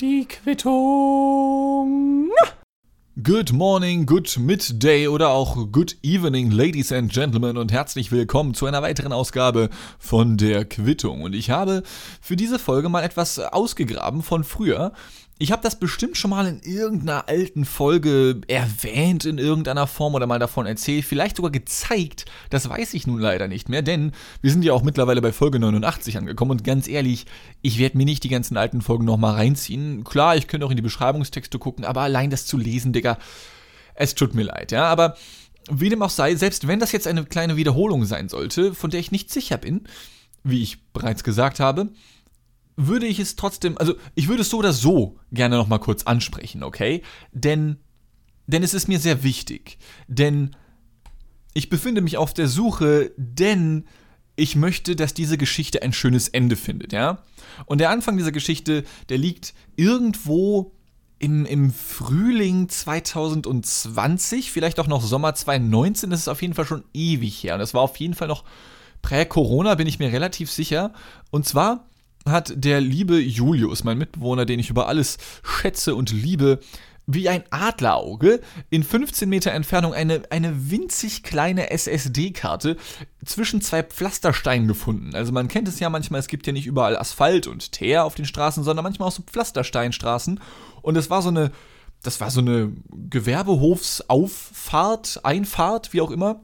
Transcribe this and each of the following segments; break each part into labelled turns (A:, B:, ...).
A: Die Quittung.
B: Good morning, good midday oder auch good evening, ladies and gentlemen und herzlich willkommen zu einer weiteren Ausgabe von der Quittung. Und ich habe für diese Folge mal etwas ausgegraben von früher, ich habe das bestimmt schon mal in irgendeiner alten Folge erwähnt in irgendeiner Form oder mal davon erzählt, vielleicht sogar gezeigt. Das weiß ich nun leider nicht mehr, denn wir sind ja auch mittlerweile bei Folge 89 angekommen und ganz ehrlich, ich werde mir nicht die ganzen alten Folgen nochmal reinziehen. Klar, ich könnte auch in die Beschreibungstexte gucken, aber allein das zu lesen, Digga, es tut mir leid, ja, aber wie dem auch sei, selbst wenn das jetzt eine kleine Wiederholung sein sollte, von der ich nicht sicher bin, wie ich bereits gesagt habe, würde ich es trotzdem, also ich würde es so oder so gerne nochmal kurz ansprechen, okay? Denn, denn es ist mir sehr wichtig. Denn ich befinde mich auf der Suche, denn ich möchte, dass diese Geschichte ein schönes Ende findet, ja? Und der Anfang dieser Geschichte, der liegt irgendwo im, im Frühling 2020, vielleicht auch noch Sommer 2019, das ist auf jeden Fall schon ewig her. Und das war auf jeden Fall noch prä-Corona, bin ich mir relativ sicher. Und zwar hat der liebe Julius, mein Mitbewohner, den ich über alles schätze und liebe, wie ein Adlerauge in 15 Meter Entfernung eine, eine winzig kleine SSD-Karte zwischen zwei Pflastersteinen gefunden. Also man kennt es ja manchmal, es gibt ja nicht überall Asphalt und Teer auf den Straßen, sondern manchmal auch so Pflastersteinstraßen. Und es war so eine, das war so eine Gewerbehofsauffahrt, Einfahrt, wie auch immer.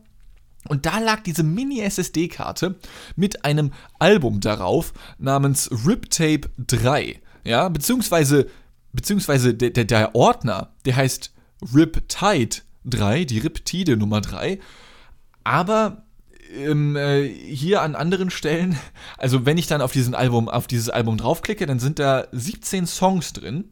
B: Und da lag diese Mini-SSD-Karte mit einem Album darauf namens Riptape 3. Ja, beziehungsweise, beziehungsweise der, der, der Ordner, der heißt Riptide 3, die Riptide Nummer 3. Aber ähm, äh, hier an anderen Stellen, also wenn ich dann auf diesen Album, auf dieses Album draufklicke, dann sind da 17 Songs drin.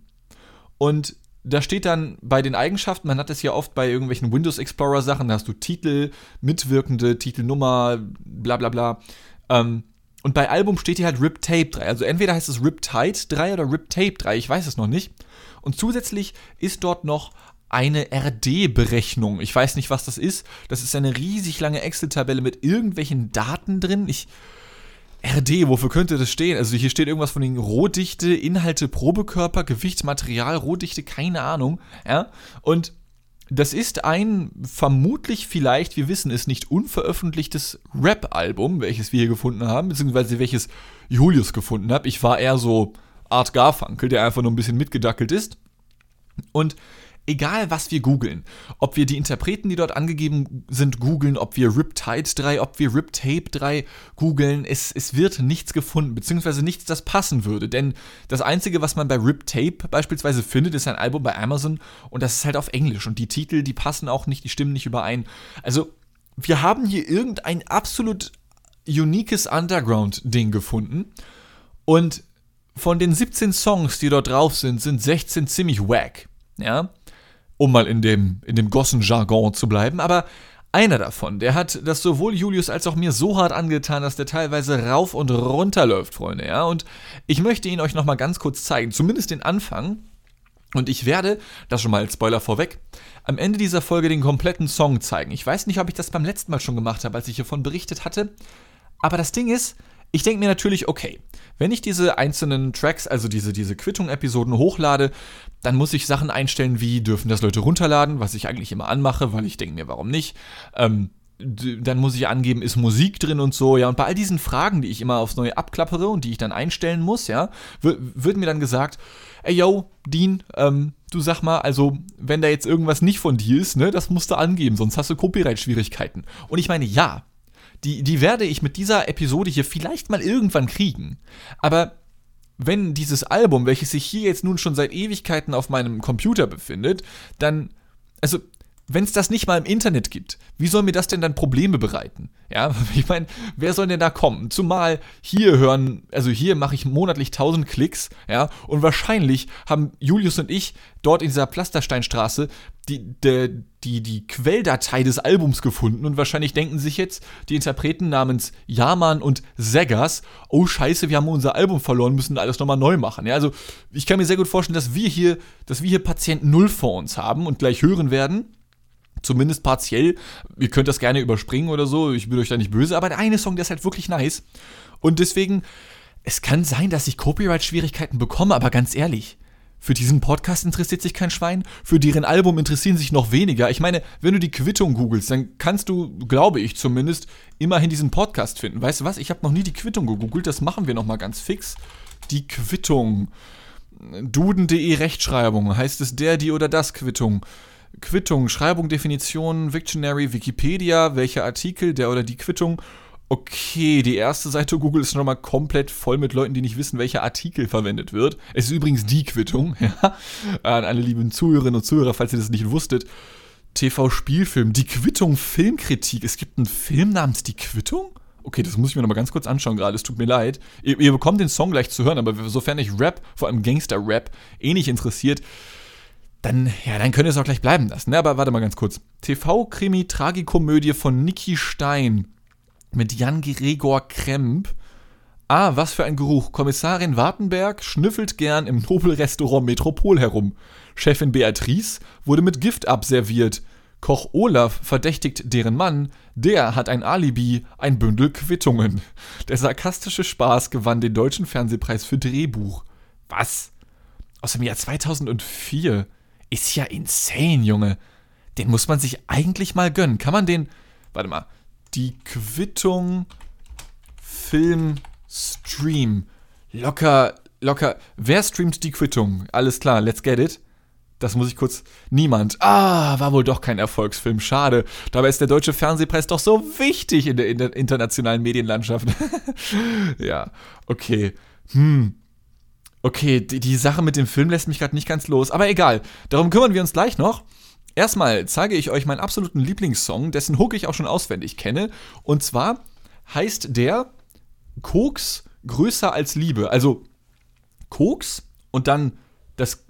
B: Und da steht dann bei den Eigenschaften, man hat es ja oft bei irgendwelchen Windows Explorer Sachen, da hast du Titel, mitwirkende Titelnummer, bla bla bla. Ähm, und bei Album steht hier halt Rip Tape 3. Also entweder heißt es Rip Tide 3 oder Rip Tape 3, ich weiß es noch nicht. Und zusätzlich ist dort noch eine RD-Berechnung. Ich weiß nicht, was das ist. Das ist eine riesig lange Excel-Tabelle mit irgendwelchen Daten drin. Ich RD, wofür könnte das stehen? Also hier steht irgendwas von den Rohdichte, Inhalte, Probekörper, Gewicht, Material, Rohdichte, keine Ahnung. Ja? Und das ist ein vermutlich vielleicht, wir wissen es nicht, unveröffentlichtes Rap-Album, welches wir hier gefunden haben, beziehungsweise welches Julius gefunden hat. Ich war eher so Art Garfunkel, der einfach nur ein bisschen mitgedackelt ist. Und egal was wir googeln, ob wir die Interpreten, die dort angegeben sind, googeln, ob wir Riptide 3, ob wir Riptape 3 googeln, es, es wird nichts gefunden, beziehungsweise nichts, das passen würde. Denn das Einzige, was man bei Riptape beispielsweise findet, ist ein Album bei Amazon und das ist halt auf Englisch und die Titel, die passen auch nicht, die stimmen nicht überein. Also, wir haben hier irgendein absolut uniques Underground-Ding gefunden und von den 17 Songs, die dort drauf sind, sind 16 ziemlich wack. Ja um mal in dem, in dem Gossen-Jargon zu bleiben, aber einer davon, der hat das sowohl Julius als auch mir so hart angetan, dass der teilweise rauf und runter läuft, Freunde, ja. Und ich möchte ihn euch nochmal ganz kurz zeigen, zumindest den Anfang. Und ich werde, das schon mal als Spoiler vorweg, am Ende dieser Folge den kompletten Song zeigen. Ich weiß nicht, ob ich das beim letzten Mal schon gemacht habe, als ich hiervon berichtet hatte. Aber das Ding ist, ich denke mir natürlich, okay, wenn ich diese einzelnen Tracks, also diese, diese Quittung-Episoden hochlade, dann muss ich Sachen einstellen, wie dürfen das Leute runterladen, was ich eigentlich immer anmache, weil ich denke mir, warum nicht. Ähm, dann muss ich angeben, ist Musik drin und so, ja. Und bei all diesen Fragen, die ich immer aufs Neue abklappere und die ich dann einstellen muss, ja, wird mir dann gesagt, ey yo, Dean, ähm, du sag mal, also, wenn da jetzt irgendwas nicht von dir ist, ne, das musst du angeben, sonst hast du Copyright-Schwierigkeiten. Und ich meine, ja, die, die werde ich mit dieser Episode hier vielleicht mal irgendwann kriegen. Aber wenn dieses Album, welches sich hier jetzt nun schon seit Ewigkeiten auf meinem Computer befindet, dann, also wenn es das nicht mal im Internet gibt, wie soll mir das denn dann Probleme bereiten? Ja, ich meine, wer soll denn da kommen? Zumal hier hören, also hier mache ich monatlich 1000 Klicks, ja, und wahrscheinlich haben Julius und ich dort in dieser Pflastersteinstraße die, die, die, die Quelldatei des Albums gefunden und wahrscheinlich denken sich jetzt die Interpreten namens Yaman und Seggers, oh scheiße, wir haben unser Album verloren, müssen alles nochmal neu machen. Ja, also ich kann mir sehr gut vorstellen, dass wir hier, dass wir hier Patient Null vor uns haben und gleich hören werden Zumindest partiell. Ihr könnt das gerne überspringen oder so. Ich bin euch da nicht böse. Aber der eine Song, der ist halt wirklich nice. Und deswegen, es kann sein, dass ich Copyright-Schwierigkeiten bekomme, aber ganz ehrlich, für diesen Podcast interessiert sich kein Schwein, für deren Album interessieren sich noch weniger. Ich meine, wenn du die Quittung googelst, dann kannst du, glaube ich zumindest, immerhin diesen Podcast finden. Weißt du was? Ich habe noch nie die Quittung gegoogelt, das machen wir nochmal ganz fix. Die Quittung. Duden.de Rechtschreibung. Heißt es der, die oder das Quittung? Quittung, Schreibung, Definition, Victionary, Wikipedia, welcher Artikel, der oder die Quittung Okay, die erste Seite Google ist schon mal komplett voll mit Leuten, die nicht wissen, welcher Artikel verwendet wird. Es ist übrigens die Quittung, ja. An alle lieben Zuhörerinnen und Zuhörer, falls ihr das nicht wusstet. TV-Spielfilm, die Quittung Filmkritik. Es gibt einen Film namens Die Quittung? Okay, das muss ich mir nochmal ganz kurz anschauen gerade, es tut mir leid. Ihr, ihr, bekommt den Song gleich zu hören, aber sofern euch Rap, vor allem Gangster-Rap, eh nicht interessiert, dann, ja, dann könnt ihr es auch gleich bleiben lassen. Ne? Aber warte mal ganz kurz. TV-Krimi-Tragikomödie von Niki Stein mit Jan Gregor Kremp. Ah, was für ein Geruch. Kommissarin Wartenberg schnüffelt gern im Nobelrestaurant Metropol herum. Chefin Beatrice wurde mit Gift abserviert. Koch Olaf verdächtigt deren Mann, der hat ein Alibi, ein Bündel Quittungen. Der sarkastische Spaß gewann den Deutschen Fernsehpreis für Drehbuch. Was? Aus dem Jahr 2004? Ist ja insane, Junge. Den muss man sich eigentlich mal gönnen. Kann man den. Warte mal die Quittung Film Stream. Locker, locker. Wer streamt die Quittung? Alles klar, let's get it. Das muss ich kurz. Niemand. Ah, war wohl doch kein Erfolgsfilm. Schade. Dabei ist der deutsche Fernsehpreis doch so wichtig in der, in der internationalen Medienlandschaft. ja, okay. Hm. Okay, die, die Sache mit dem Film lässt mich gerade nicht ganz los. Aber egal. Darum kümmern wir uns gleich noch. Erstmal zeige ich euch meinen absoluten Lieblingssong, dessen Hook ich auch schon auswendig kenne. Und zwar heißt der Koks größer als Liebe. Also Koks und dann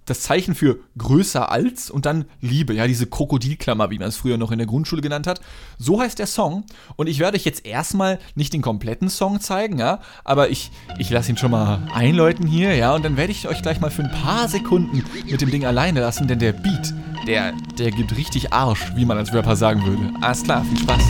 B: das, Zeichen für größer als und dann Liebe, ja, diese Krokodilklammer, wie man es früher noch in der Grundschule genannt hat. So heißt der Song. Und ich werde euch jetzt erstmal nicht den kompletten Song zeigen, ja, aber ich, ich lasse ihn schon mal einläuten hier, ja, und dann werde ich euch gleich mal für ein paar Sekunden mit dem Ding alleine lassen, denn der Beat, der, der gibt richtig Arsch, wie man als Rapper sagen würde. Alles klar, viel Spaß.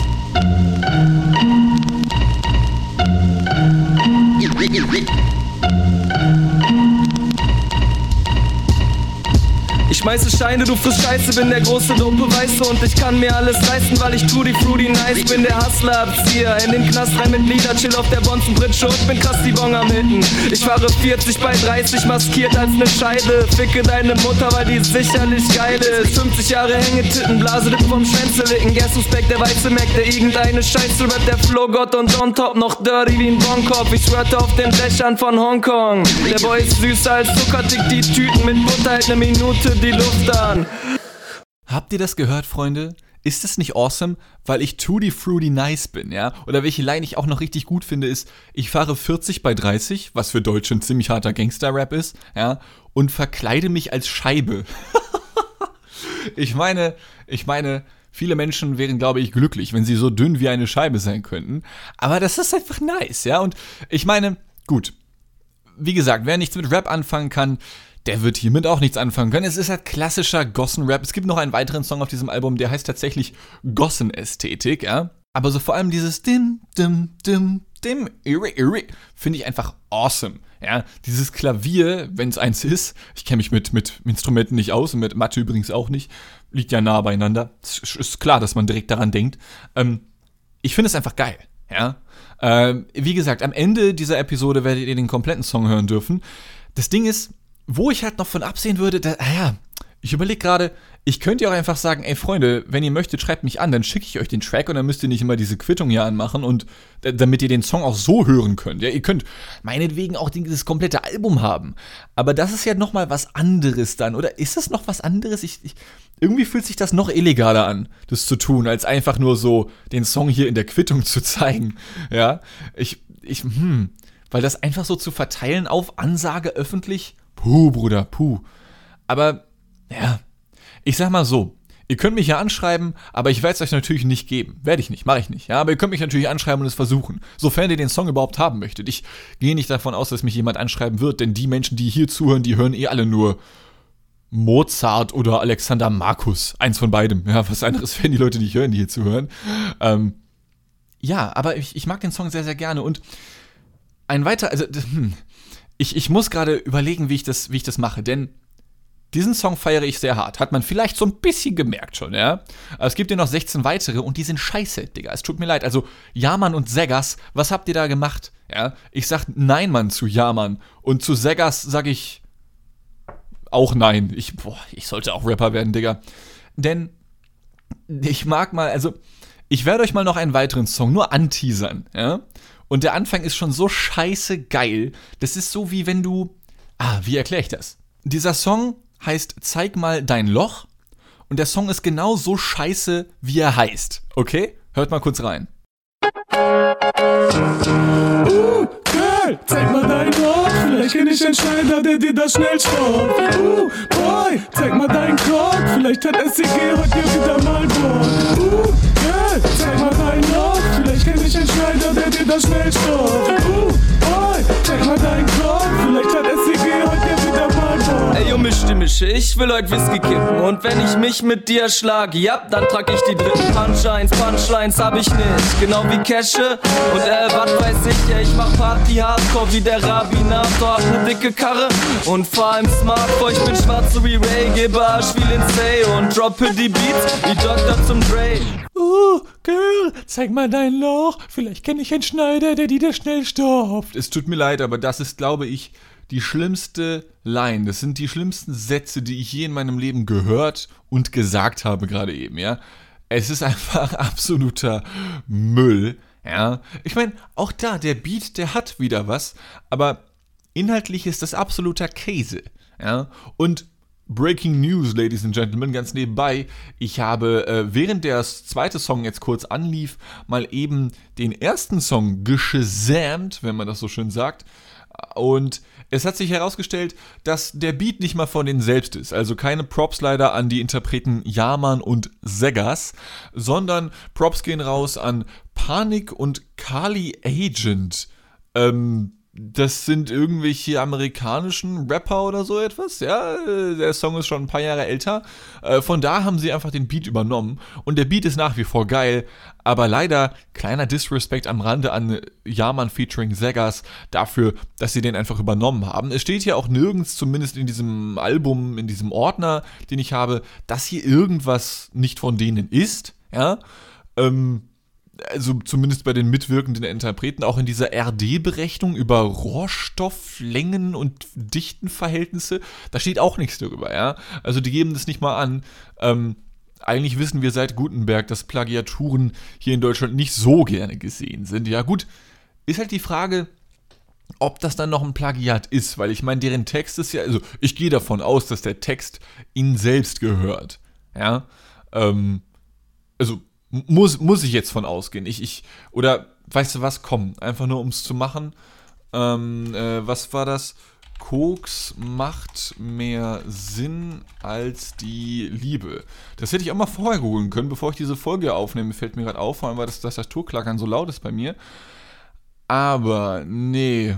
A: Schmeiße Scheine, du frisst Scheiße, bin der große Dope, weißt du, und ich kann mir alles leisten, weil ich Tutti Fruity Nice bin, der Hustler-Abzieher. In den Knast rein mit Lieder, chill auf der Bonzenbritsche und bin krass die Bon am Hitten. Ich fahre 40 bei 30, maskiert als ne Scheide. Ficke deine Mutter, weil die sicherlich geil ist. 50 Jahre Hängetitten, Blase Lippen vom Schwänzelicken. Gerstenspect, der weiße Mac, der irgendeine Scheiße rappt, der Flow-Gott und on top noch dirty wie ein Bonkopf. Ich schwörte auf den Dächern von Hongkong. Der Boy ist süßer als Zucker, dick die Tüten mit Butter, halt ne Minute, die Luft an.
B: Habt ihr das gehört, Freunde? Ist das nicht awesome, weil ich Tutti Fruity Nice bin, ja? Oder welche Line ich auch noch richtig gut finde, ist, ich fahre 40 bei 30, was für Deutsche ein ziemlich harter Gangster-Rap ist, ja? Und verkleide mich als Scheibe. ich meine, ich meine, viele Menschen wären, glaube ich, glücklich, wenn sie so dünn wie eine Scheibe sein könnten. Aber das ist einfach nice, ja? Und ich meine, gut. Wie gesagt, wer nichts mit Rap anfangen kann, der wird hiermit auch nichts anfangen können. Es ist halt klassischer Gossen-Rap. Es gibt noch einen weiteren Song auf diesem Album, der heißt tatsächlich Gossen-Ästhetik, ja. Aber so vor allem dieses Dim, Dim, Dim, Dim, Irri, Irri, finde ich einfach awesome. Ja, dieses Klavier, wenn es eins ist, ich kenne mich mit, mit Instrumenten nicht aus und mit Mathe übrigens auch nicht, liegt ja nah beieinander. Es ist klar, dass man direkt daran denkt. Ähm, ich finde es einfach geil, ja. Ähm, wie gesagt, am Ende dieser Episode werdet ihr den kompletten Song hören dürfen. Das Ding ist, wo ich halt noch von absehen würde, da, ah ja, ich überlege gerade, ich könnte ja auch einfach sagen, ey Freunde, wenn ihr möchtet, schreibt mich an, dann schicke ich euch den Track und dann müsst ihr nicht immer diese Quittung hier anmachen und damit ihr den Song auch so hören könnt. Ja, ihr könnt meinetwegen auch dieses komplette Album haben. Aber das ist ja nochmal was anderes dann, oder ist das noch was anderes? Ich, ich, irgendwie fühlt sich das noch illegaler an, das zu tun, als einfach nur so den Song hier in der Quittung zu zeigen. Ja, ich, ich, hm, weil das einfach so zu verteilen auf Ansage öffentlich Puh, Bruder, puh. Aber, ja, ich sag mal so, ihr könnt mich ja anschreiben, aber ich werde es euch natürlich nicht geben. Werde ich nicht, mache ich nicht. Ja, aber ihr könnt mich natürlich anschreiben und es versuchen. Sofern ihr den Song überhaupt haben möchtet. Ich gehe nicht davon aus, dass mich jemand anschreiben wird, denn die Menschen, die hier zuhören, die hören eh alle nur Mozart oder Alexander Markus. Eins von beidem. Ja, was anderes werden die Leute nicht hören, die hier zuhören. Ähm, ja, aber ich, ich mag den Song sehr, sehr gerne und ein weiter, also hm, ich, ich muss gerade überlegen, wie ich, das, wie ich das mache, denn diesen Song feiere ich sehr hart. Hat man vielleicht so ein bisschen gemerkt schon, ja? Aber es gibt ja noch 16 weitere und die sind scheiße, Digga. Es tut mir leid. Also, Jaman und Segas, was habt ihr da gemacht? Ja? Ich sag Nein, Mann, zu Jaman. Und zu Segas sag ich auch Nein. Ich, boah, ich sollte auch Rapper werden, Digga. Denn ich mag mal, also, ich werde euch mal noch einen weiteren Song nur anteasern, ja? Und der Anfang ist schon so scheiße geil. Das ist so wie wenn du. Ah, wie erkläre ich das? Dieser Song heißt Zeig mal dein Loch. Und der Song ist genau so scheiße, wie er heißt. Okay? Hört mal kurz rein.
C: Uh, Girl, zeig mal dein Loch. Vielleicht kenn ich einen Schneider, der dir das schnell stoppt. Uh, Boy, zeig mal deinen Cock. Vielleicht hat SCG heute wieder mal Bock. Uh, Girl, zeig mal dein Loch. Vielleicht kenn ich einen Schneider, der dir das schnell stoppt. Uh, Boy, zeig mal deinen
A: Mische, ich will heute Whisky kippen. Und wenn ich mich mit dir schlag, ja, dann trag ich die dritten Punchlines. Punchlines hab ich nicht, genau wie Cashe. Und äh, was weiß ich, ja, ich mach Party Hardcore wie der Rabinator. Hab ne dicke Karre und fahr im Smartphone. Ich bin schwarz so wie Ray, gebe Arsch wie Lindsay und droppe die Beats wie Dr. zum Dre.
C: Uh, Girl, zeig mal dein Loch. Vielleicht kenn ich einen Schneider, der dir das schnell stopft.
B: Es tut mir leid, aber das ist, glaube ich, die schlimmste Line. Das sind die schlimmsten Sätze, die ich je in meinem Leben gehört und gesagt habe, gerade eben, ja. Es ist einfach absoluter Müll, ja. Ich meine, auch da, der Beat, der hat wieder was, aber inhaltlich ist das absoluter Käse, ja. Und Breaking News, Ladies and Gentlemen, ganz nebenbei. Ich habe, äh, während der zweite Song jetzt kurz anlief, mal eben den ersten Song geschasamt, wenn man das so schön sagt. Und es hat sich herausgestellt, dass der Beat nicht mal von denen selbst ist. Also keine Props leider an die Interpreten Yaman und Segas, sondern Props gehen raus an Panik und Kali Agent. Ähm, das sind irgendwelche amerikanischen Rapper oder so etwas. Ja, der Song ist schon ein paar Jahre älter. Äh, von da haben sie einfach den Beat übernommen. Und der Beat ist nach wie vor geil. Aber leider kleiner Disrespect am Rande an Yaman featuring Segas dafür, dass sie den einfach übernommen haben. Es steht hier auch nirgends, zumindest in diesem Album, in diesem Ordner, den ich habe, dass hier irgendwas nicht von denen ist. Ja. Ähm, also zumindest bei den mitwirkenden Interpreten, auch in dieser RD-Berechnung über Rohstofflängen und Dichtenverhältnisse, da steht auch nichts darüber, ja. Also die geben das nicht mal an. Ähm, eigentlich wissen wir seit Gutenberg, dass Plagiaturen hier in Deutschland nicht so gerne gesehen sind. Ja, gut, ist halt die Frage, ob das dann noch ein Plagiat ist, weil ich meine, deren Text ist ja, also ich gehe davon aus, dass der Text ihnen selbst gehört. Ja, ähm, also muss, muss ich jetzt von ausgehen. Ich, ich, oder weißt du was, komm, einfach nur um es zu machen. Ähm, äh, was war das? Koks macht mehr Sinn als die Liebe. Das hätte ich auch mal vorher googeln können, bevor ich diese Folge aufnehme. Fällt mir gerade auf, vor allem weil das Tastaturklackern so laut ist bei mir. Aber nee.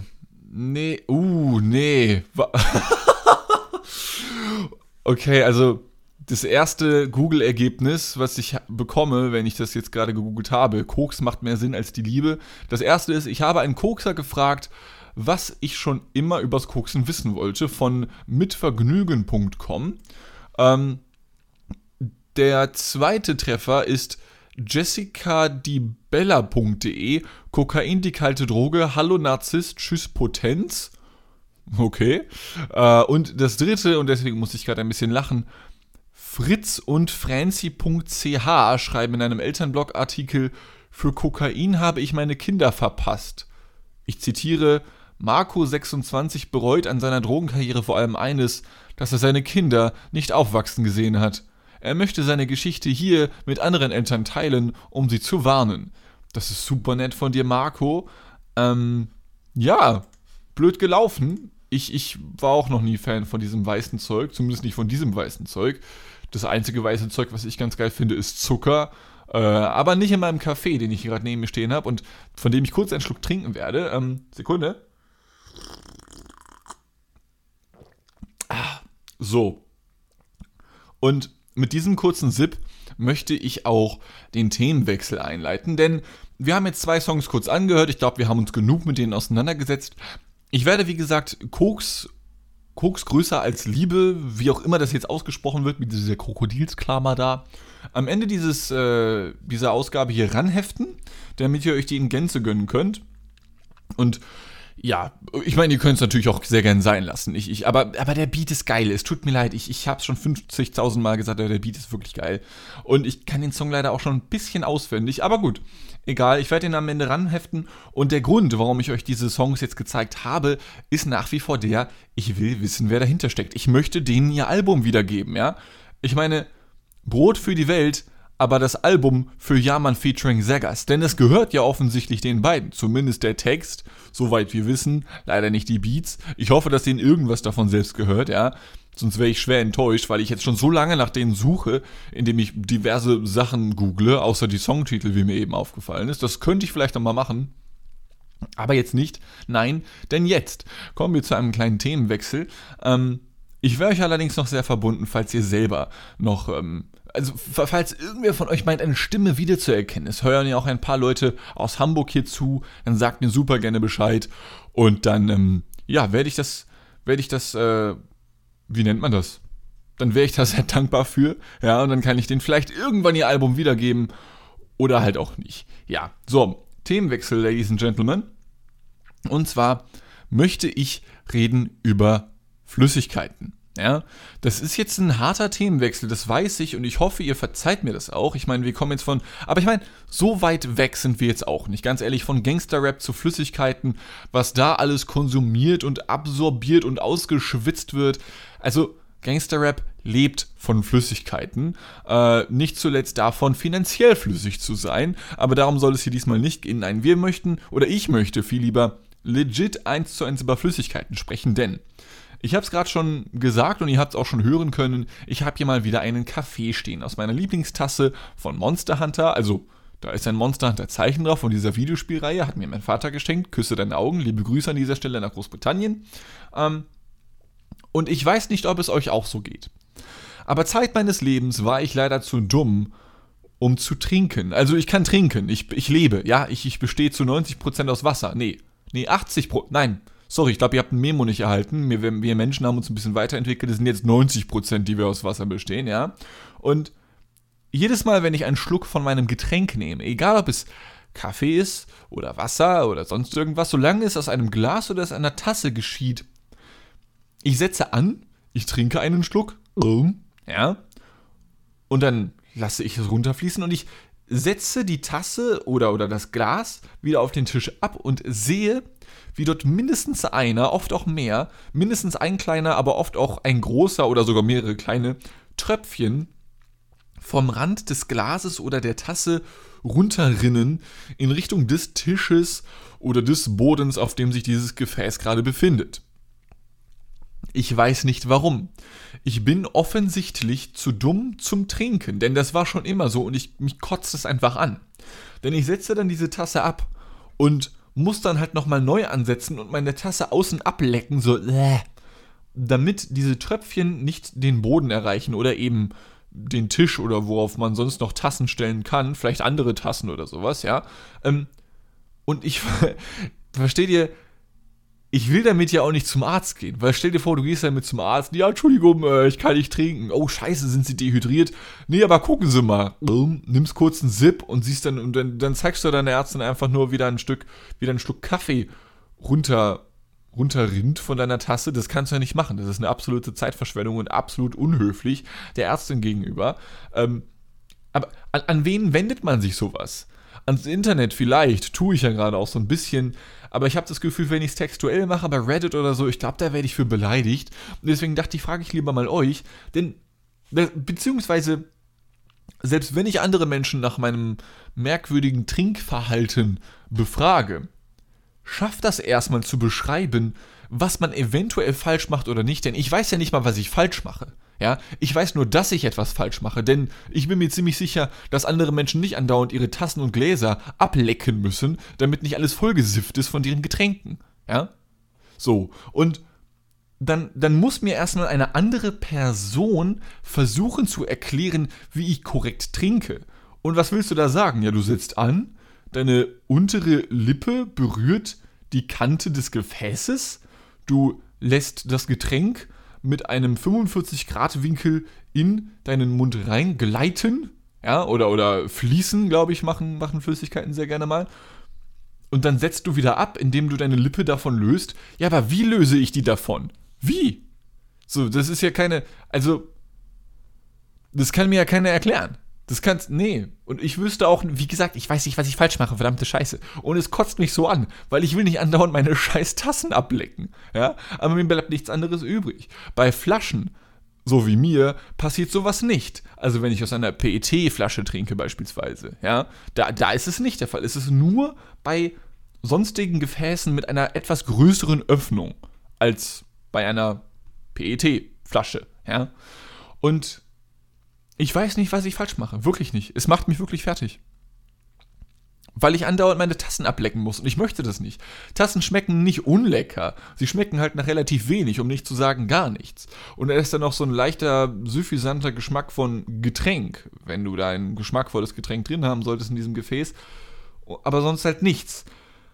B: Nee. Uh, nee. okay, also das erste Google-Ergebnis, was ich bekomme, wenn ich das jetzt gerade gegoogelt habe, Koks macht mehr Sinn als die Liebe. Das erste ist, ich habe einen Kokser gefragt, was ich schon immer übers Koksen wissen wollte, von mitvergnügen.com. Ähm, der zweite Treffer ist jessicadibella.de, Kokain die kalte Droge, Hallo Narzisst, Tschüss Potenz. Okay. Äh, und das dritte, und deswegen muss ich gerade ein bisschen lachen, Fritz und Franzi.ch schreiben in einem Elternblog-Artikel, für Kokain habe ich meine Kinder verpasst. Ich zitiere, Marco 26 bereut an seiner Drogenkarriere vor allem eines, dass er seine Kinder nicht aufwachsen gesehen hat. Er möchte seine Geschichte hier mit anderen Eltern teilen, um sie zu warnen. Das ist super nett von dir, Marco. Ähm, ja, blöd gelaufen. Ich, ich war auch noch nie Fan von diesem weißen Zeug, zumindest nicht von diesem weißen Zeug. Das einzige weiße Zeug, was ich ganz geil finde, ist Zucker. Äh, aber nicht in meinem Kaffee, den ich gerade neben mir stehen habe und von dem ich kurz einen Schluck trinken werde. Ähm, Sekunde. Ah, so. Und mit diesem kurzen Sip möchte ich auch den Themenwechsel einleiten, denn wir haben jetzt zwei Songs kurz angehört. Ich glaube, wir haben uns genug mit denen auseinandergesetzt. Ich werde, wie gesagt, Koks, Koks größer als Liebe, wie auch immer das jetzt ausgesprochen wird, mit dieser Krokodilsklammer da, am Ende dieses, äh, dieser Ausgabe hier ranheften, damit ihr euch die in Gänze gönnen könnt. Und ja, ich meine, ihr könnt es natürlich auch sehr gern sein lassen. Ich, ich, aber, aber der Beat ist geil. Es tut mir leid, ich, ich habe es schon 50.000 Mal gesagt, aber der Beat ist wirklich geil. Und ich kann den Song leider auch schon ein bisschen auswendig. Aber gut, egal, ich werde ihn am Ende ranheften. Und der Grund, warum ich euch diese Songs jetzt gezeigt habe, ist nach wie vor der, ich will wissen, wer dahinter steckt. Ich möchte denen ihr Album wiedergeben, ja. Ich meine, Brot für die Welt aber das Album für Yaman featuring Sagas. Denn es gehört ja offensichtlich den beiden. Zumindest der Text, soweit wir wissen. Leider nicht die Beats. Ich hoffe, dass denen irgendwas davon selbst gehört, ja. Sonst wäre ich schwer enttäuscht, weil ich jetzt schon so lange nach denen suche, indem ich diverse Sachen google, außer die Songtitel, wie mir eben aufgefallen ist. Das könnte ich vielleicht nochmal machen. Aber jetzt nicht. Nein, denn jetzt kommen wir zu einem kleinen Themenwechsel. Ähm, ich wäre euch allerdings noch sehr verbunden, falls ihr selber noch ähm, also falls irgendwer von euch meint, eine Stimme wiederzuerkennen, es hören ja auch ein paar Leute aus Hamburg hier zu, dann sagt mir super gerne Bescheid und dann, ähm, ja, werde ich das, werde ich das, äh, wie nennt man das? Dann wäre ich da sehr dankbar für, ja, und dann kann ich denen vielleicht irgendwann ihr Album wiedergeben oder halt auch nicht. Ja, so, Themenwechsel, Ladies and Gentlemen. Und zwar möchte ich reden über Flüssigkeiten. Ja, das ist jetzt ein harter Themenwechsel, das weiß ich und ich hoffe, ihr verzeiht mir das auch. Ich meine, wir kommen jetzt von, aber ich meine, so weit weg sind wir jetzt auch nicht. Ganz ehrlich, von Gangsterrap zu Flüssigkeiten, was da alles konsumiert und absorbiert und ausgeschwitzt wird. Also, Gangsterrap lebt von Flüssigkeiten. Äh, nicht zuletzt davon, finanziell flüssig zu sein. Aber darum soll es hier diesmal nicht gehen. Nein, wir möchten, oder ich möchte viel lieber legit eins zu eins über Flüssigkeiten sprechen, denn ich habe es gerade schon gesagt und ihr habt es auch schon hören können. Ich habe hier mal wieder einen Kaffee stehen aus meiner Lieblingstasse von Monster Hunter. Also, da ist ein Monster Hunter Zeichen drauf von dieser Videospielreihe. Hat mir mein Vater geschenkt. Küsse deine Augen. Liebe Grüße an dieser Stelle nach Großbritannien. Ähm, und ich weiß nicht, ob es euch auch so geht. Aber Zeit meines Lebens war ich leider zu dumm, um zu trinken. Also ich kann trinken, ich, ich lebe, ja, ich, ich bestehe zu 90% aus Wasser. Nee, nee, 80%, nein, Sorry, ich glaube, ihr habt ein Memo nicht erhalten. Wir, wir Menschen haben uns ein bisschen weiterentwickelt. Es sind jetzt 90 Prozent, die wir aus Wasser bestehen, ja. Und jedes Mal, wenn ich einen Schluck von meinem Getränk nehme, egal ob es Kaffee ist oder Wasser oder sonst irgendwas, solange es aus einem Glas oder aus einer Tasse geschieht, ich setze an, ich trinke einen Schluck, ja, und dann lasse ich es runterfließen und ich setze die Tasse oder, oder das Glas wieder auf den Tisch ab und sehe, wie dort mindestens einer, oft auch mehr, mindestens ein kleiner, aber oft auch ein großer oder sogar mehrere kleine Tröpfchen vom Rand des Glases oder der Tasse runterrinnen in Richtung des Tisches oder des Bodens, auf dem sich dieses Gefäß gerade befindet. Ich weiß nicht warum. Ich bin offensichtlich zu dumm zum Trinken, denn das war schon immer so und ich, mich kotzt es einfach an. Denn ich setze dann diese Tasse ab und muss dann halt nochmal neu ansetzen und meine Tasse außen ablecken, so, äh, damit diese Tröpfchen nicht den Boden erreichen oder eben den Tisch oder worauf man sonst noch Tassen stellen kann, vielleicht andere Tassen oder sowas, ja. Ähm, und ich, versteht ihr, ich will damit ja auch nicht zum Arzt gehen, weil stell dir vor, du gehst damit zum Arzt, ja, Entschuldigung, äh, ich kann nicht trinken. Oh, scheiße, sind sie dehydriert? Nee, aber gucken Sie mal. Ähm, nimmst kurz einen Sip und siehst dann, und dann, dann zeigst du deiner Ärztin einfach nur wieder ein Stück, wieder ein Stück Kaffee runter, runterrinnt von deiner Tasse. Das kannst du ja nicht machen. Das ist eine absolute Zeitverschwendung und absolut unhöflich der Ärztin gegenüber. Ähm, aber an, an wen wendet man sich sowas? Ans Internet vielleicht, tue ich ja gerade auch so ein bisschen, aber ich habe das Gefühl, wenn ich es textuell mache, bei Reddit oder so, ich glaube, da werde ich für beleidigt. Und deswegen dachte ich, frage ich lieber mal euch, denn, beziehungsweise, selbst wenn ich andere Menschen nach meinem merkwürdigen Trinkverhalten befrage, schafft das erstmal zu beschreiben, was man eventuell falsch macht oder nicht, denn ich weiß ja nicht mal, was ich falsch mache. Ja, ich weiß nur, dass ich etwas falsch mache, denn ich bin mir ziemlich sicher, dass andere Menschen nicht andauernd ihre Tassen und Gläser ablecken müssen, damit nicht alles vollgesifft ist von ihren Getränken. Ja? So, und dann, dann muss mir erstmal eine andere Person versuchen zu erklären, wie ich korrekt trinke. Und was willst du da sagen? Ja, du sitzt an, deine untere Lippe berührt die Kante des Gefäßes, du lässt das Getränk mit einem 45 Grad Winkel in deinen Mund reingleiten, ja, oder, oder fließen, glaube ich, machen, machen Flüssigkeiten sehr gerne mal. Und dann setzt du wieder ab, indem du deine Lippe davon löst. Ja, aber wie löse ich die davon? Wie? So, das ist ja keine, also, das kann mir ja keiner erklären. Das kannst, nee. Und ich wüsste auch, wie gesagt, ich weiß nicht, was ich falsch mache, verdammte Scheiße. Und es kotzt mich so an, weil ich will nicht andauernd meine scheiß Tassen ablecken. Ja, aber mir bleibt nichts anderes übrig. Bei Flaschen, so wie mir, passiert sowas nicht. Also wenn ich aus einer PET-Flasche trinke beispielsweise, ja, da, da ist es nicht der Fall. Es ist nur bei sonstigen Gefäßen mit einer etwas größeren Öffnung als bei einer PET-Flasche, ja. Und ich weiß nicht, was ich falsch mache. Wirklich nicht. Es macht mich wirklich fertig. Weil ich andauernd meine Tassen ablecken muss und ich möchte das nicht. Tassen schmecken nicht unlecker. Sie schmecken halt nach relativ wenig, um nicht zu sagen gar nichts. Und da ist dann noch so ein leichter, suffisanter Geschmack von Getränk, wenn du da ein geschmackvolles Getränk drin haben solltest in diesem Gefäß. Aber sonst halt nichts.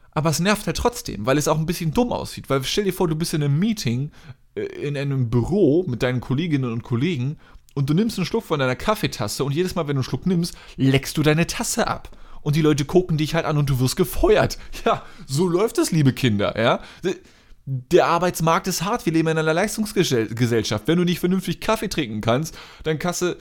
B: Aber es nervt halt trotzdem, weil es auch ein bisschen dumm aussieht. Weil stell dir vor, du bist in einem Meeting, äh, in einem Büro mit deinen Kolleginnen und Kollegen und du nimmst einen Schluck von deiner Kaffeetasse und jedes Mal, wenn du einen Schluck nimmst, leckst du deine Tasse ab. Und die Leute gucken dich halt an und du wirst gefeuert. Ja, so läuft es, liebe Kinder, ja. Der Arbeitsmarkt ist hart, wir leben in einer Leistungsgesellschaft. Wenn du nicht vernünftig Kaffee trinken kannst, dann Kasse,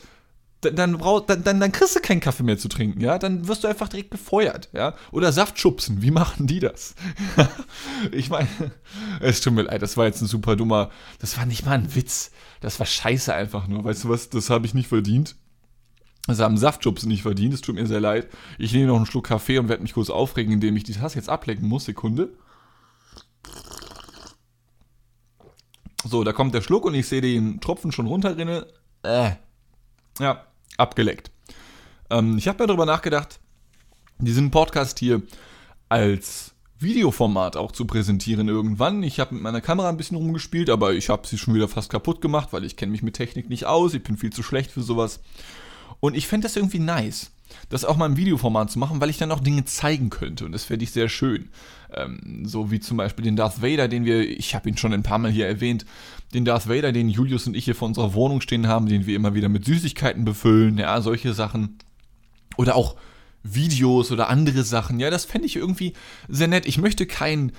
B: dann, dann, brauch, dann, dann, dann kriegst du keinen Kaffee mehr zu trinken, ja? Dann wirst du einfach direkt gefeuert, ja? Oder Saft schubsen, wie machen die das? ich meine, es tut mir leid, das war jetzt ein super dummer, das war nicht mal ein Witz. Das war scheiße einfach nur, weißt du was, das habe ich nicht verdient. Das haben Saftschubsen nicht verdient, es tut mir sehr leid. Ich nehme noch einen Schluck Kaffee und werde mich kurz aufregen, indem ich die Tasse jetzt ablecken muss. Sekunde. So, da kommt der Schluck und ich sehe den Tropfen schon runterrinnen. Äh. Ja, abgeleckt. Ähm, ich habe mir darüber nachgedacht, diesen Podcast hier als Videoformat auch zu präsentieren irgendwann. Ich habe mit meiner Kamera ein bisschen rumgespielt, aber ich habe sie schon wieder fast kaputt gemacht, weil ich kenne mich mit Technik nicht aus. Ich bin viel zu schlecht für sowas. Und ich fände das irgendwie nice, das auch mal im Videoformat zu machen, weil ich dann auch Dinge zeigen könnte. Und das fände ich sehr schön. Ähm, so wie zum Beispiel den Darth Vader, den wir, ich habe ihn schon ein paar Mal hier erwähnt, den Darth Vader, den Julius und ich hier vor unserer Wohnung stehen haben, den wir immer wieder mit Süßigkeiten befüllen, ja, solche Sachen. Oder auch Videos oder andere Sachen. Ja, das fände ich irgendwie sehr nett. Ich möchte kein,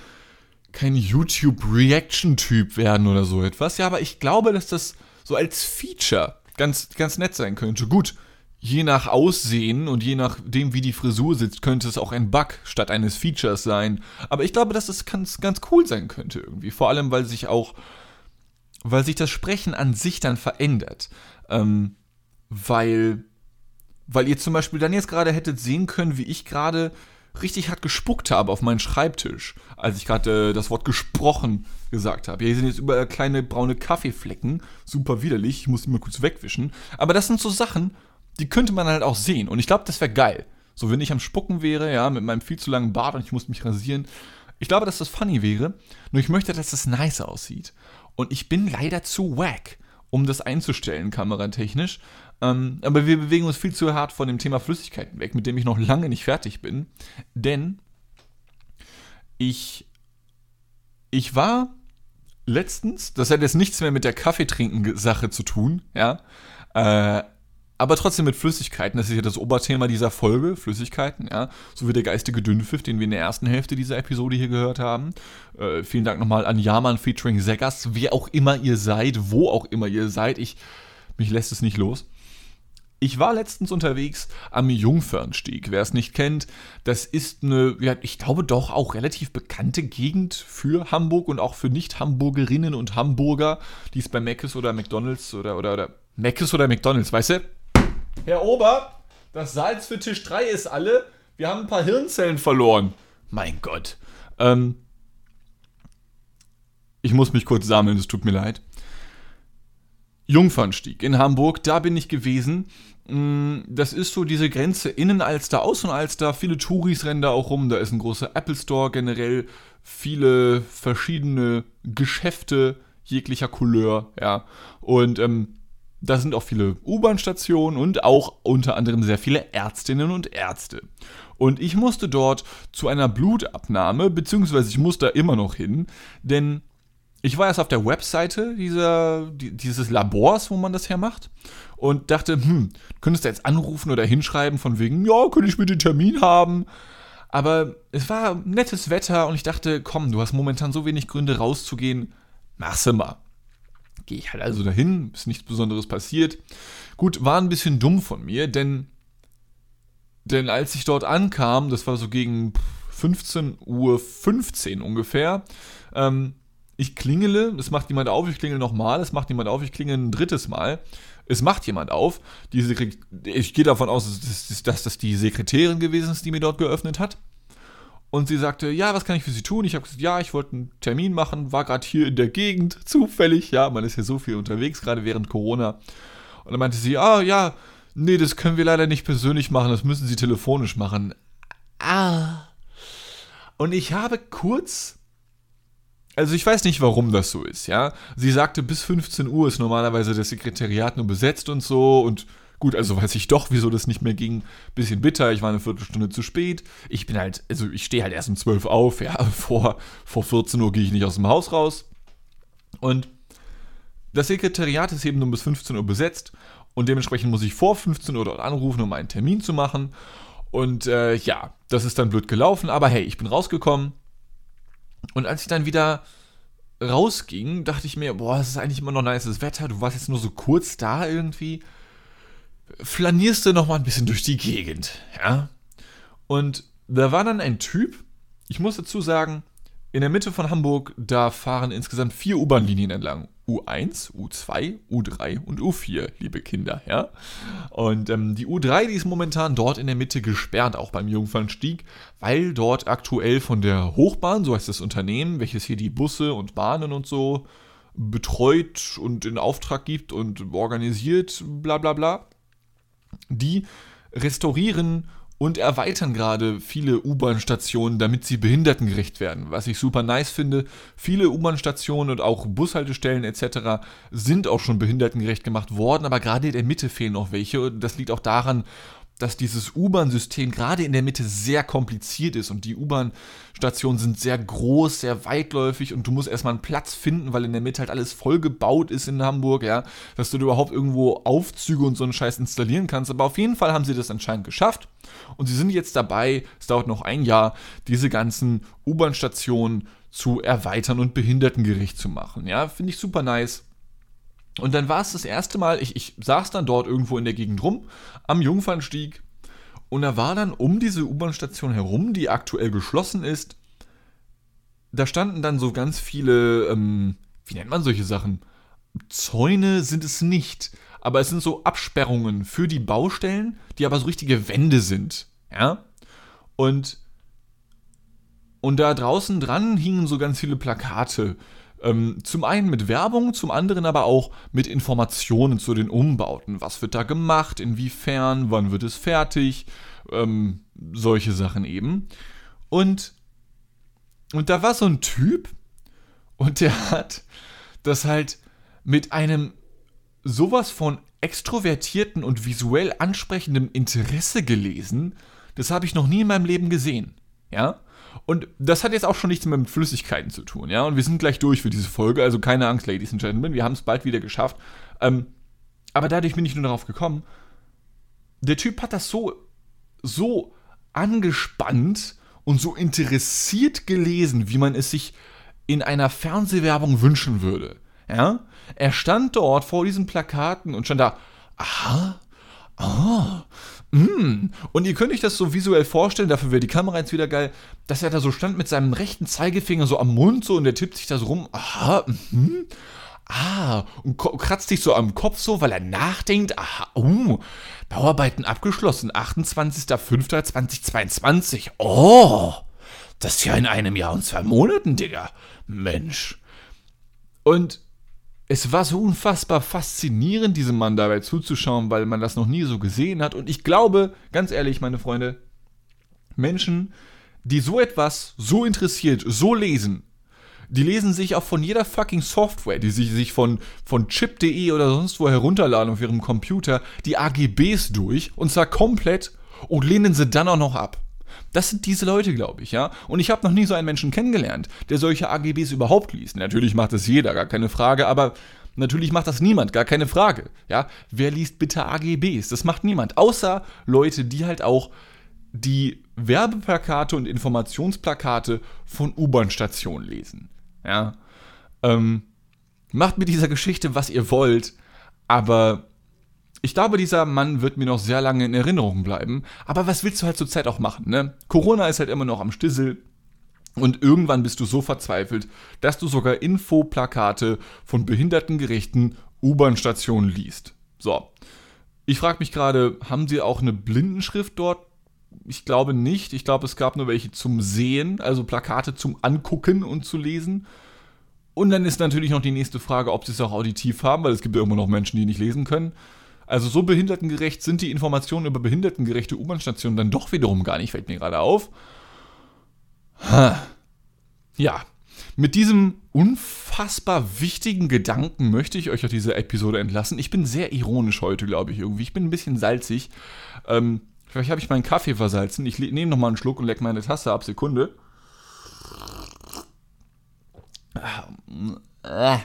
B: kein YouTube-Reaction-Typ werden oder so etwas. Ja, aber ich glaube, dass das so als Feature ganz, ganz nett sein könnte. Gut, je nach Aussehen und je nachdem, wie die Frisur sitzt, könnte es auch ein Bug statt eines Features sein. Aber ich glaube, dass das ganz, ganz cool sein könnte irgendwie. Vor allem, weil sich auch, weil sich das Sprechen an sich dann verändert. Ähm, weil weil ihr zum Beispiel dann jetzt gerade hättet sehen können, wie ich gerade richtig hart gespuckt habe auf meinen Schreibtisch, als ich gerade äh, das Wort gesprochen gesagt habe. Hier sind jetzt überall kleine braune Kaffeeflecken, super widerlich, ich muss die mal kurz wegwischen. Aber das sind so Sachen, die könnte man halt auch sehen. Und ich glaube, das wäre geil. So, wenn ich am Spucken wäre, ja, mit meinem viel zu langen Bart und ich muss mich rasieren. Ich glaube, dass das funny wäre. Nur ich möchte, dass das nice aussieht. Und ich bin leider zu wack, um das einzustellen, kameratechnisch. Ähm, aber wir bewegen uns viel zu hart von dem Thema Flüssigkeiten weg, mit dem ich noch lange nicht fertig bin. Denn ich, ich war letztens, das hat jetzt nichts mehr mit der Kaffeetrinken-Sache zu tun, ja, äh, aber trotzdem mit Flüssigkeiten. Das ist ja das Oberthema dieser Folge, Flüssigkeiten, ja. So wie der geistige Dünnpfiff, den wir in der ersten Hälfte dieser Episode hier gehört haben. Äh, vielen Dank nochmal an Yaman featuring Segas, wer auch immer ihr seid, wo auch immer ihr seid. Ich, mich lässt es nicht los. Ich war letztens unterwegs am Jungfernstieg. Wer es nicht kennt, das ist eine, ja, ich glaube doch auch relativ bekannte Gegend für Hamburg und auch für Nicht-Hamburgerinnen und Hamburger, die es bei Mc's oder McDonalds oder, oder, oder Mc's oder McDonalds, weißt du? Herr Ober, das Salz für Tisch 3 ist alle. Wir haben ein paar Hirnzellen verloren. Mein Gott. Ähm, ich muss mich kurz sammeln, es tut mir leid. Jungfernstieg in Hamburg, da bin ich gewesen. Mm, das ist so diese Grenze Innenalster, Außenalster. Viele Touris rennen da auch rum. Da ist ein großer Apple Store generell. Viele verschiedene Geschäfte jeglicher Couleur, ja. Und ähm, da sind auch viele U-Bahn-Stationen und auch unter anderem sehr viele Ärztinnen und Ärzte. Und ich musste dort zu einer Blutabnahme, beziehungsweise ich muss da immer noch hin, denn ich war erst auf der Webseite dieser, dieses Labors, wo man das hermacht und dachte, hm, könntest du jetzt anrufen oder hinschreiben von wegen, ja, könnte ich bitte den Termin haben? Aber es war nettes Wetter und ich dachte, komm, du hast momentan so wenig Gründe rauszugehen, mach's mal. Gehe ich halt also dahin, ist nichts Besonderes passiert. Gut, war ein bisschen dumm von mir, denn, denn als ich dort ankam, das war so gegen 15.15 Uhr 15 ungefähr, ähm, ich klingele, es macht jemand auf, ich klingele nochmal, es macht jemand auf, ich klingele ein drittes Mal. Es macht jemand auf. Diese, ich gehe davon aus, dass, dass das die Sekretärin gewesen ist, die mir dort geöffnet hat. Und sie sagte, ja, was kann ich für Sie tun? Ich habe gesagt, ja, ich wollte einen Termin machen, war gerade hier in der Gegend, zufällig. Ja, man ist ja so viel unterwegs, gerade während Corona. Und dann meinte sie, ah, ja, nee, das können wir leider nicht persönlich machen, das müssen Sie telefonisch machen. Ah. Und ich habe kurz also ich weiß nicht, warum das so ist, ja. Sie sagte, bis 15 Uhr ist normalerweise das Sekretariat nur besetzt und so und gut, also weiß ich doch, wieso das nicht mehr ging. Bisschen bitter, ich war eine Viertelstunde zu spät. Ich bin halt, also ich stehe halt erst um 12 auf, ja, vor, vor 14 Uhr gehe ich nicht aus dem Haus raus. Und das Sekretariat ist eben nur bis 15 Uhr besetzt und dementsprechend muss ich vor 15 Uhr dort anrufen, um einen Termin zu machen. Und äh, ja, das ist dann blöd gelaufen, aber hey, ich bin rausgekommen und als ich dann wieder rausging, dachte ich mir, boah, es ist eigentlich immer noch nices Wetter, du warst jetzt nur so kurz da irgendwie. Flanierst du noch mal ein bisschen durch die Gegend, ja? Und da war dann ein Typ, ich muss dazu sagen, in der Mitte von Hamburg, da fahren insgesamt vier U-Bahn-Linien entlang. U1, U2, U3 und U4, liebe Kinder, ja. Und ähm, die U3, die ist momentan dort in der Mitte gesperrt, auch beim Jungfernstieg, weil dort aktuell von der Hochbahn, so heißt das Unternehmen, welches hier die Busse und Bahnen und so betreut und in Auftrag gibt und organisiert, bla bla bla, die restaurieren und erweitern gerade viele U-Bahn-Stationen, damit sie behindertengerecht werden. Was ich super nice finde. Viele U-Bahn-Stationen und auch Bushaltestellen etc. sind auch schon behindertengerecht gemacht worden, aber gerade in der Mitte fehlen noch welche. Und das liegt auch daran, dass dieses U-Bahn-System gerade in der Mitte sehr kompliziert ist und die U-Bahn-Stationen sind sehr groß, sehr weitläufig und du musst erstmal einen Platz finden, weil in der Mitte halt alles vollgebaut ist in Hamburg, ja, dass du überhaupt irgendwo Aufzüge und so einen Scheiß installieren kannst. Aber auf jeden Fall haben sie das anscheinend geschafft und sie sind jetzt dabei, es dauert noch ein Jahr, diese ganzen U-Bahn-Stationen zu erweitern und behindertengerecht zu machen. Ja, finde ich super nice. Und dann war es das erste Mal, ich, ich saß dann dort irgendwo in der Gegend rum, am Jungfernstieg, und da war dann um diese U-Bahn-Station herum, die aktuell geschlossen ist, da standen dann so ganz viele, ähm, wie nennt man solche Sachen? Zäune sind es nicht, aber es sind so Absperrungen für die Baustellen, die aber so richtige Wände sind, ja? Und, und da draußen dran hingen so ganz viele Plakate ähm, zum einen mit Werbung, zum anderen aber auch mit Informationen zu den Umbauten. Was wird da gemacht, inwiefern, wann wird es fertig, ähm, solche Sachen eben. Und, und da war so ein Typ und der hat das halt mit einem sowas von extrovertierten und visuell ansprechendem Interesse gelesen, das habe ich noch nie in meinem Leben gesehen. Ja? Und das hat jetzt auch schon nichts mehr mit Flüssigkeiten zu tun, ja. Und wir sind gleich durch für diese Folge, also keine Angst, Ladies and Gentlemen, wir haben es bald wieder geschafft. Ähm, aber dadurch bin ich nur darauf gekommen. Der Typ hat das so, so angespannt und so interessiert gelesen, wie man es sich in einer Fernsehwerbung wünschen würde. Ja? Er stand dort vor diesen Plakaten und stand da, aha, ah, Mm. Und ihr könnt euch das so visuell vorstellen, dafür wäre die Kamera jetzt wieder geil, dass er da so stand mit seinem rechten Zeigefinger so am Mund so und der tippt sich da so rum. Aha, mhm. Ah, und kratzt sich so am Kopf so, weil er nachdenkt. Aha, oh, Bauarbeiten abgeschlossen, 28.05.2022. Oh, das ist ja in einem Jahr und zwei Monaten, Digga. Mensch. Und es war so unfassbar faszinierend, diesem Mann dabei zuzuschauen, weil man das noch nie so gesehen hat. Und ich glaube, ganz ehrlich, meine Freunde, Menschen, die so etwas so interessiert, so lesen, Die lesen sich auch von jeder fucking Software, die sie sich von, von chip.de oder sonst wo herunterladen auf ihrem Computer, die AGBs durch und zwar komplett und lehnen sie dann auch noch ab. Das sind diese Leute, glaube ich, ja. Und ich habe noch nie so einen Menschen kennengelernt, der solche AGBs überhaupt liest. Natürlich macht das jeder, gar keine Frage, aber natürlich macht das niemand, gar keine Frage, ja. Wer liest bitte AGBs? Das macht niemand, außer Leute, die halt auch die Werbeplakate und Informationsplakate von U-Bahn-Stationen lesen, ja. Ähm, macht mit dieser Geschichte, was ihr wollt, aber ich glaube, dieser Mann wird mir noch sehr lange in Erinnerung bleiben. Aber was willst du halt zurzeit auch machen, ne? Corona ist halt immer noch am Stissel. Und irgendwann bist du so verzweifelt, dass du sogar Infoplakate von behindertengerechten U-Bahn-Stationen liest. So. Ich frage mich gerade, haben sie auch eine Blindenschrift dort? Ich glaube nicht. Ich glaube, es gab nur welche zum Sehen, also Plakate zum Angucken und zu lesen. Und dann ist natürlich noch die nächste Frage, ob sie es auch auditiv haben, weil es gibt ja immer noch Menschen, die nicht lesen können. Also so behindertengerecht sind die Informationen über behindertengerechte U-Bahn-Stationen dann doch wiederum gar nicht, fällt mir gerade auf. Ja, mit diesem unfassbar wichtigen Gedanken möchte ich euch auf diese Episode entlassen. Ich bin sehr ironisch heute, glaube ich, irgendwie. Ich bin ein bisschen salzig. Ähm, vielleicht habe ich meinen Kaffee versalzen. Ich nehme nochmal einen Schluck und leck meine Tasse ab. Sekunde. Äh,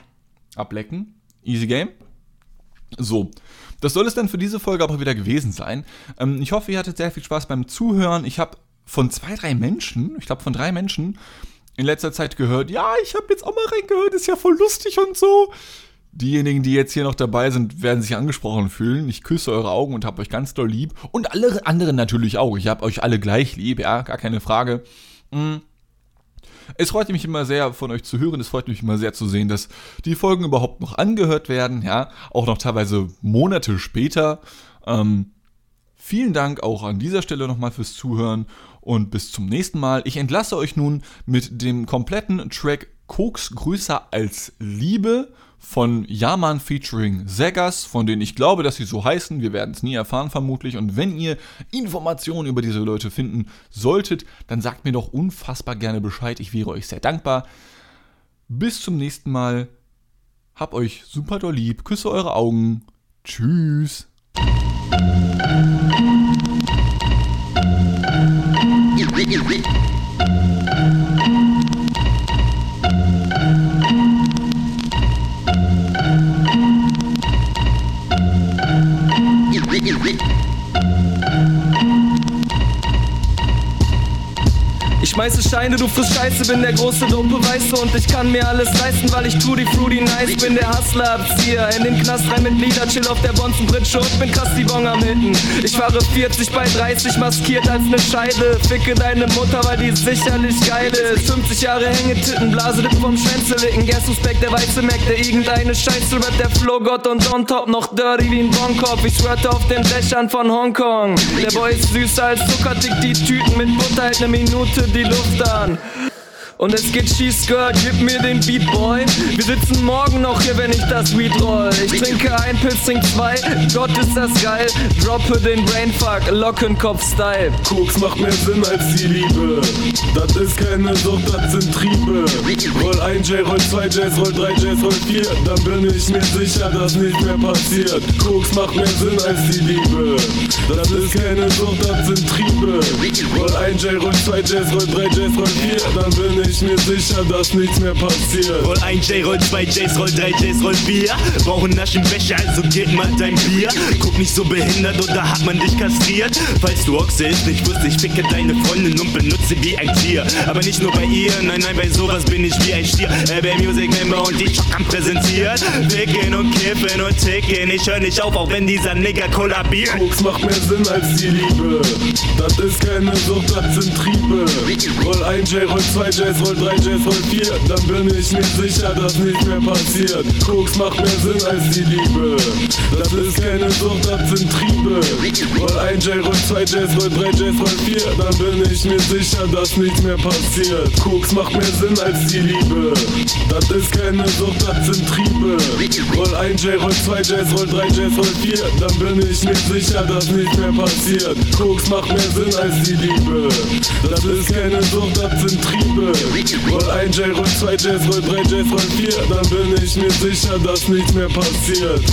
B: ablecken. Easy Game. So, das soll es dann für diese Folge aber wieder gewesen sein. Ähm, ich hoffe, ihr hattet sehr viel Spaß beim Zuhören. Ich habe von zwei, drei Menschen, ich glaube von drei Menschen, in letzter Zeit gehört, ja, ich habe jetzt auch mal reingehört, ist ja voll lustig und so. Diejenigen, die jetzt hier noch dabei sind, werden sich angesprochen fühlen. Ich küsse eure Augen und habe euch ganz doll lieb. Und alle anderen natürlich auch. Ich habe euch alle gleich lieb, ja, gar keine Frage. Mhm. Es freut mich immer sehr, von euch zu hören. Es freut mich immer sehr zu sehen, dass die Folgen überhaupt noch angehört werden. Ja, auch noch teilweise Monate später. Ähm, vielen Dank auch an dieser Stelle nochmal fürs Zuhören und bis zum nächsten Mal. Ich entlasse euch nun mit dem kompletten Track Koks größer als Liebe von Yaman featuring Segas, von denen ich glaube, dass sie so heißen. Wir werden es nie erfahren vermutlich. Und wenn ihr Informationen über diese Leute finden solltet, dann sagt mir doch unfassbar gerne Bescheid. Ich wäre euch sehr dankbar. Bis zum nächsten Mal. Hab euch super doll lieb. Küsse eure Augen. Tschüss.
A: schmeiße Steine, du frisst Scheiße, bin der große Dope, weißt du, und ich kann mir alles leisten, weil ich Tutti Fruity nice bin, der Hustler-Abzieher. In den Knast rein mit Lieder, chill auf der Bonzenbritsche und bin krass die Bong am Hitten. Ich fahre 40 bei 30, maskiert als ne Scheide. Ficke deine Mutter, weil die sicherlich geil ist. 50 Jahre Hängetitten, blase Lippen vom Schwänzelicken. Guess who's back, der weiße Mac, der irgendeine Scheiße rappt, der Flow-Gott und on top noch dirty wie ein Bonkopf. Ich schwörte auf den Dächern von Hongkong. Der Boy ist süßer als Zucker, dick die Tüten mit Butter, halt ne Minute die Luft an. Und es geht Cheese Skirt, gib mir den Beat Boy. Wir sitzen morgen noch hier, wenn ich das Weed roll. Ich trinke ein Pilz, trink zwei, Gott ist das geil. Droppe den Brainfuck, Lockenkopf-Style.
C: Koks macht mehr Sinn als die Liebe. Das ist keine Sucht, das sind Triebe. Roll ein J, roll zwei Js, roll drei Js, roll vier. Dann bin ich mir sicher, dass nicht mehr passiert. Koks macht mehr Sinn als die Liebe. Das ist keine Sucht, das sind Triebe. Roll ein J, roll zwei Js, roll drei Js, roll vier. Dann bin ich mir sicher, dass nichts mehr passiert.
D: Roll ein J, roll zwei Js, roll drei Js, roll vier. Brauchen Aschenbecher, also geht mal dein Bier. Guck nicht so behindert oder hat man dich kastriert? Falls du Ochse ist, ich wusste, ich ficke deine Freundin und benutze wie ein Tier. Aber nicht nur bei ihr, nein, nein, bei sowas bin ich wie ein Stier. RB Music Member und die Chockern präsentiert. Ficken und kiffen und ticken, ich hör nicht auf, auch wenn dieser Nigger kollabiert.
C: Koks macht mehr Sinn als die Liebe. Das ist keine Sucht, das sind Triebe. Roll ein J, roll zwei Js, roll drei Js, roll vier. Dann bin ich mir sicher, dass nichts mehr passiert. Koks macht mehr Sinn als die Liebe. Das ist keine Sucht, das sind Triebe. Roll ein J, roll zwei Js, roll drei Js, roll vier. Dann bin ich mir sicher, dass nichts mehr passiert. Koks macht mehr Sinn als die Liebe. Das ist keine Sucht, das sind Triebe. Roll ein J, roll zwei Js, roll drei Js, roll vier. Dann bin ich mir sicher, dass nichts mehr passiert. Koks macht mehr Sinn als die Liebe. Das ist keine Sucht, das sind Triebe. Roll 1 J, Roll 2 Js, Roll 3 Js, Roll 4, dann bin ich mir sicher, dass nichts mehr passiert.